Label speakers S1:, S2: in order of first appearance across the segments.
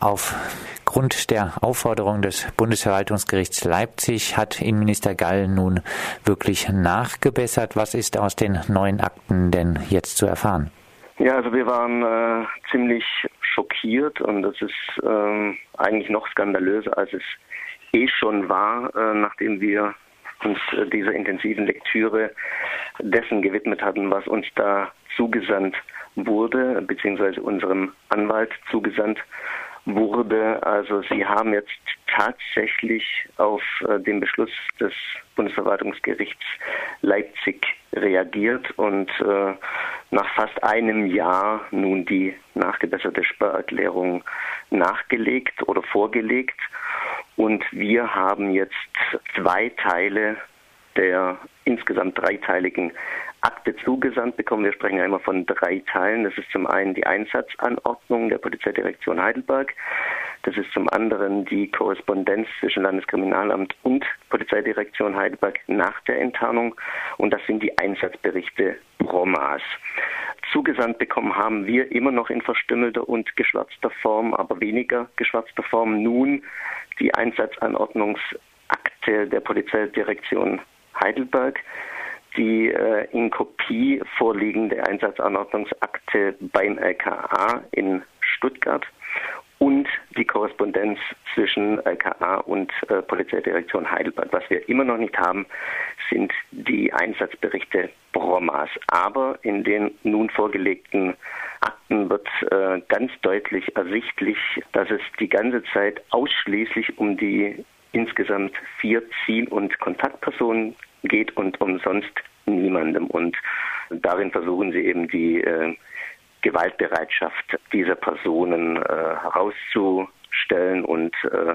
S1: aufgrund der Aufforderung des Bundesverwaltungsgerichts Leipzig hat Innenminister Gall nun wirklich nachgebessert. Was ist aus den neuen Akten denn jetzt zu erfahren?
S2: Ja, also wir waren äh, ziemlich schockiert und das ist äh, eigentlich noch skandalöser, als es eh schon war, äh, nachdem wir uns äh, dieser intensiven Lektüre dessen gewidmet hatten, was uns da zugesandt wurde, beziehungsweise unserem Anwalt zugesandt wurde. Also Sie haben jetzt tatsächlich auf äh, den Beschluss des Bundesverwaltungsgerichts Leipzig reagiert und äh, nach fast einem Jahr nun die nachgebesserte Sperrerklärung nachgelegt oder vorgelegt. Und wir haben jetzt zwei Teile der insgesamt dreiteiligen Akte zugesandt bekommen. Wir sprechen ja immer von drei Teilen. Das ist zum einen die Einsatzanordnung der Polizeidirektion Heidelberg. Das ist zum anderen die Korrespondenz zwischen Landeskriminalamt und Polizeidirektion Heidelberg nach der Enttarnung. Und das sind die Einsatzberichte Bromas. Zugesandt bekommen haben wir immer noch in verstümmelter und geschwärzter Form, aber weniger geschwärzter Form nun die Einsatzanordnungsakte der Polizeidirektion Heidelberg die äh, in Kopie vorliegende Einsatzanordnungsakte beim LKA in Stuttgart und die Korrespondenz zwischen LKA und äh, Polizeidirektion Heidelberg. Was wir immer noch nicht haben, sind die Einsatzberichte Bromas. Aber in den nun vorgelegten Akten wird äh, ganz deutlich ersichtlich, dass es die ganze Zeit ausschließlich um die insgesamt vier Ziel- und Kontaktpersonen geht und umsonst niemandem. Und darin versuchen sie eben die äh, Gewaltbereitschaft dieser Personen äh, herauszustellen und äh,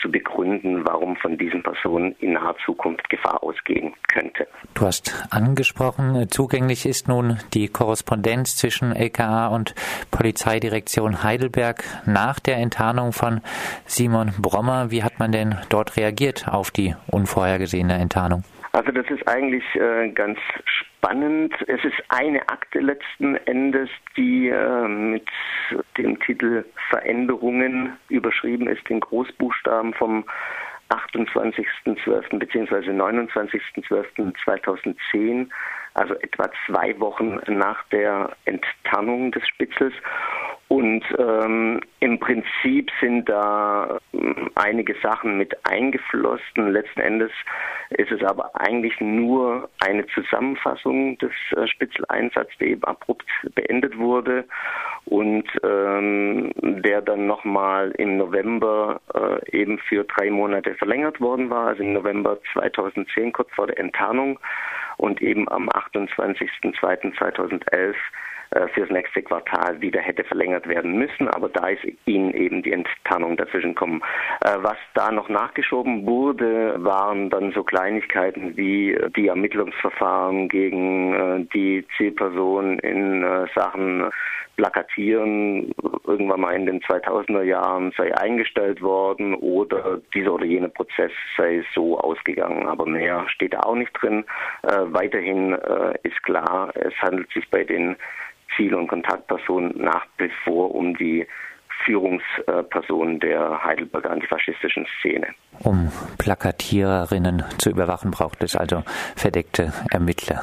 S2: zu begründen, warum von diesen Personen in naher Zukunft Gefahr ausgehen könnte.
S1: Du hast angesprochen, zugänglich ist nun die Korrespondenz zwischen LKA und Polizeidirektion Heidelberg nach der Enttarnung von Simon Brommer. Wie hat man denn dort reagiert auf die unvorhergesehene Enttarnung?
S2: Also das ist eigentlich äh, ganz spannend. Es ist eine Akte letzten Endes, die äh, mit dem Titel Veränderungen überschrieben ist in Großbuchstaben vom 28.12. bzw. 29.12.2010, also etwa zwei Wochen nach der Enttarnung des Spitzels. Und ähm, im Prinzip sind da ähm, einige Sachen mit eingeflossen. Letzten Endes ist es aber eigentlich nur eine Zusammenfassung des äh, Spitzeleinsatzes, der eben abrupt beendet wurde. Und ähm, der dann nochmal im November äh, eben für drei Monate verlängert worden war, also im November 2010 kurz vor der Enttarnung. Und eben am 28.02.2011 äh, fürs nächste Quartal wieder hätte verlängert werden müssen, aber da ist ihnen eben die Enttarnung dazwischen gekommen. Äh, was da noch nachgeschoben wurde, waren dann so Kleinigkeiten wie die Ermittlungsverfahren gegen äh, die Zielperson in Sachen Plakatieren irgendwann mal in den 2000er Jahren sei eingestellt worden oder dieser oder jener Prozess sei so ausgegangen. Aber mehr steht da auch nicht drin. Äh, weiterhin äh, ist klar, es handelt sich bei den Ziel- und Kontaktpersonen nach wie vor um die Führungspersonen der Heidelberger antifaschistischen Szene.
S1: Um Plakatiererinnen zu überwachen, braucht es also verdeckte Ermittler.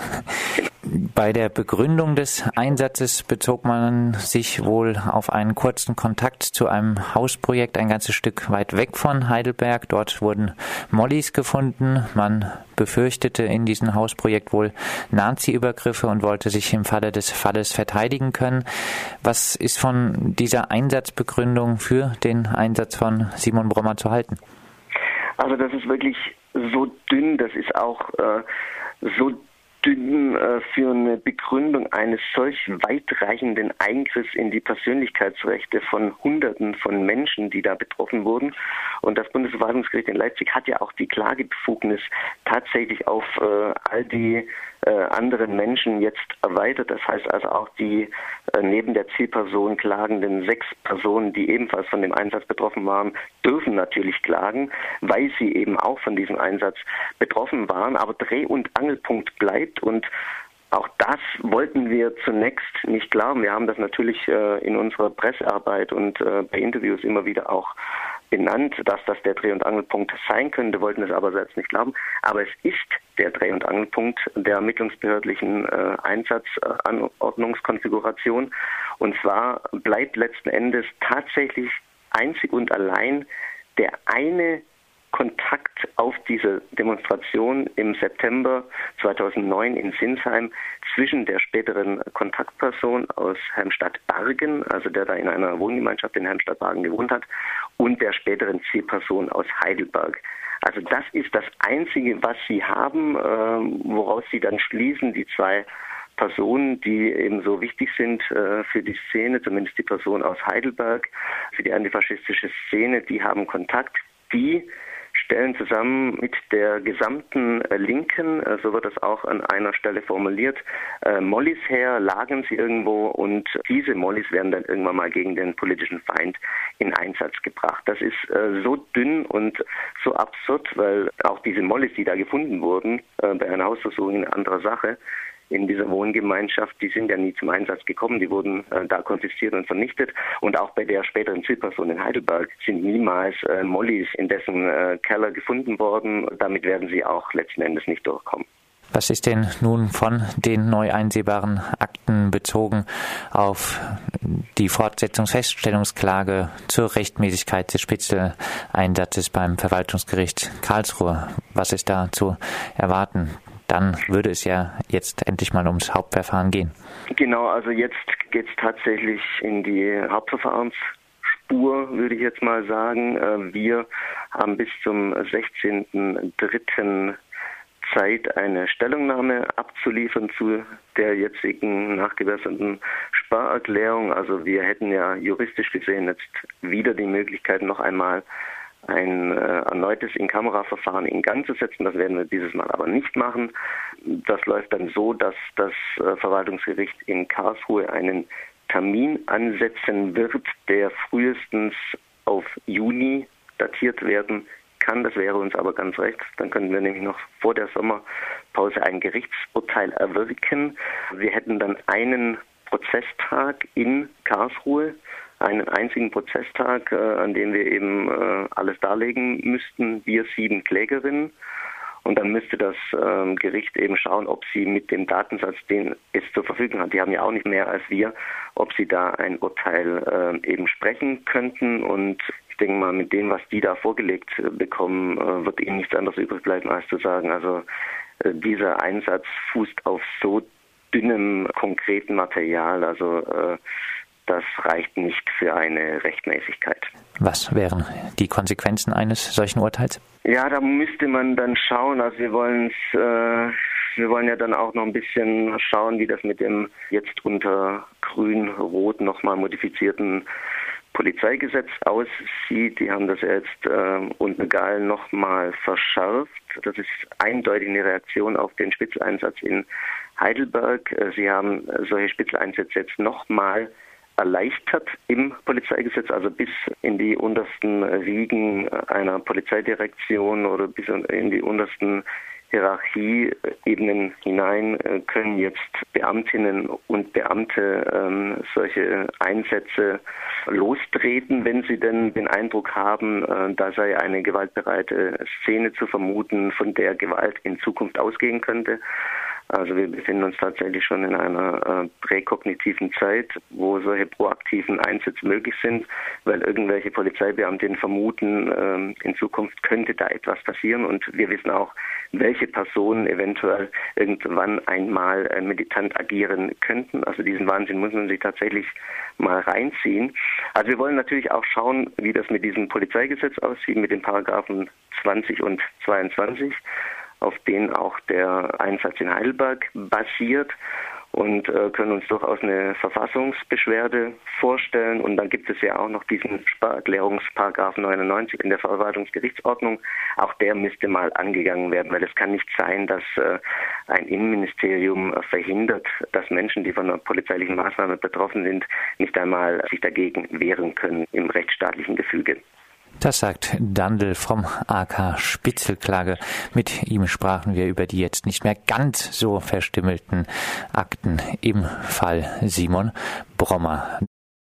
S1: Bei der Begründung des Einsatzes bezog man sich wohl auf einen kurzen Kontakt zu einem Hausprojekt ein ganzes Stück weit weg von Heidelberg. Dort wurden Mollys gefunden. Man befürchtete in diesem Hausprojekt wohl Nazi-Übergriffe und wollte sich im Falle des Falles verteidigen können. Was ist von dieser Einsatzbegründung für den Einsatz von Simon Brommer zu halten?
S2: Also das ist wirklich so dünn, das ist auch äh, so dünn äh, für eine Begründung eines solch weitreichenden Eingriffs in die Persönlichkeitsrechte von Hunderten von Menschen, die da betroffen wurden. Und das Bundesverwaltungsgericht in Leipzig hat ja auch die Klagebefugnis tatsächlich auf äh, all die äh, anderen Menschen jetzt erweitert. Das heißt also auch die neben der Zielperson klagenden sechs Personen, die ebenfalls von dem Einsatz betroffen waren, dürfen natürlich klagen, weil sie eben auch von diesem Einsatz betroffen waren. Aber Dreh- und Angelpunkt bleibt und Auch das wollten wir zunächst nicht glauben. Wir haben das natürlich äh, in unserer Pressearbeit und äh, bei Interviews immer wieder auch benannt, dass das der Dreh- und Angelpunkt sein könnte, wollten es aber selbst nicht glauben. Aber es ist der Dreh- und Angelpunkt der ermittlungsbehördlichen äh, Einsatzanordnungskonfiguration. Und zwar bleibt letzten Endes tatsächlich einzig und allein der eine Kontakt auf diese Demonstration im September 2009 in Sinsheim zwischen der späteren Kontaktperson aus Helmstadt-Bargen, also der da in einer Wohngemeinschaft in Helmstadt-Bargen gewohnt hat, und der späteren Zielperson aus Heidelberg. Also das ist das Einzige, was sie haben, äh, woraus sie dann schließen, die zwei Personen, die eben so wichtig sind äh, für die Szene, zumindest die Person aus Heidelberg, für die antifaschistische Szene, die haben Kontakt. Die stellen zusammen mit der gesamten äh, Linken, äh, so wird das auch an einer Stelle formuliert, äh, Mollys her, lagen sie irgendwo und diese Mollys werden dann irgendwann mal gegen den politischen Feind in Einsatz gebracht. Das ist so dünn und so absurd, weil auch diese Mollys, die da gefunden wurden, bei einer Hausversuchung in anderer Sache, in dieser Wohngemeinschaft, die sind ja nie zum Einsatz gekommen, die wurden äh, da konfisziert und vernichtet. Und auch bei der späteren Zielperson in Heidelberg sind niemals äh, Mollys in dessen äh, Keller gefunden worden. Damit werden sie auch letzten Endes nicht durchkommen.
S1: Was ist denn nun von den neu einsehbaren Akten bezogen auf die Fortsetzungsfeststellungsklage zur Rechtmäßigkeit des Spitzeleinsatzes beim Verwaltungsgericht Karlsruhe? Was ist da zu erwarten? Dann würde es ja jetzt endlich mal ums Hauptverfahren gehen.
S2: Genau, also jetzt geht es tatsächlich in die Hauptverfahrensspur, würde ich jetzt mal sagen. Äh, wir haben bis zum 16.03. Zeit, eine Stellungnahme abzuliefern zu der jetzigen nachgebesserten Sparerklärung. Also wir hätten ja juristisch gesehen jetzt wieder die Möglichkeit, noch einmal ein äh, erneutes In-Kamera-Verfahren in Gang zu setzen. Das werden wir dieses Mal aber nicht machen. Das läuft dann so, dass das äh, Verwaltungsgericht in Karlsruhe einen Termin ansetzen wird, der frühestens auf Juni datiert werden kann. Das wäre uns aber ganz recht. Dann könnten wir nämlich noch vor der Sommerpause ein Gerichtsurteil erwirken. Wir hätten dann einen Prozesstag in Karlsruhe einen einzigen Prozesstag, äh, an dem wir eben äh, alles darlegen müssten, wir sieben Klägerinnen. Und dann müsste das ähm, Gericht eben schauen, ob sie mit dem Datensatz, den es zur Verfügung hat, die haben ja auch nicht mehr als wir, ob sie da ein Urteil äh, eben sprechen könnten. Und ich denke mal, mit dem, was die da vorgelegt äh, bekommen, äh, wird ihnen nichts anderes übrig bleiben, als zu sagen, also äh, dieser Einsatz fußt auf so dünnem, konkreten Material. Also das reicht nicht für eine Rechtmäßigkeit.
S1: Was wären die Konsequenzen eines solchen Urteils?
S2: Ja, da müsste man dann schauen. Also wir wollen es, äh, wir wollen ja dann auch noch ein bisschen schauen, wie das mit dem jetzt unter Grün-Rot nochmal modifizierten Polizeigesetz aussieht. Die haben das jetzt äh, unter Gall nochmal verschärft. Das ist eindeutig eine Reaktion auf den Spitzeleinsatz in Heidelberg. Äh, sie haben solche Spitzeleinsätze jetzt nochmal erleichtert im Polizeigesetz, also bis in die untersten Riegen einer Polizeidirektion oder bis in die untersten Hierarchieebenen hinein äh, können jetzt Beamtinnen und Beamte ähm, solche Einsätze lostreten, wenn sie denn den Eindruck haben, äh, da sei eine gewaltbereite Szene zu vermuten, von der Gewalt in Zukunft ausgehen könnte. Also wir befinden uns tatsächlich schon in einer äh, präkognitiven Zeit, wo solche proaktiven Einsätze möglich sind, weil irgendwelche Polizeibeamtinnen vermuten, ähm, in Zukunft könnte da etwas passieren und wir wissen auch, welche Personen eventuell irgendwann einmal äh, militant agieren könnten. Also diesen Wahnsinn muss man sich tatsächlich mal reinziehen. Also wir wollen natürlich auch schauen, wie das mit diesem Polizeigesetz aussieht, mit den Paragraphen 20 und 22 auf denen auch der Einsatz in Heidelberg basiert und äh, können uns durchaus eine Verfassungsbeschwerde vorstellen. Und dann gibt es ja auch noch diesen Sparerklärungsparagraph 99 in der Verwaltungsgerichtsordnung. Auch der müsste mal angegangen werden, weil es kann nicht sein, dass äh, ein Innenministerium verhindert, dass Menschen, die von einer polizeilichen Maßnahme betroffen sind, nicht einmal sich dagegen wehren können im rechtsstaatlichen Gefüge.
S1: Das sagt Dandel vom AK Spitzelklage. Mit ihm sprachen wir über die jetzt nicht mehr ganz so verstümmelten Akten im Fall Simon Brommer.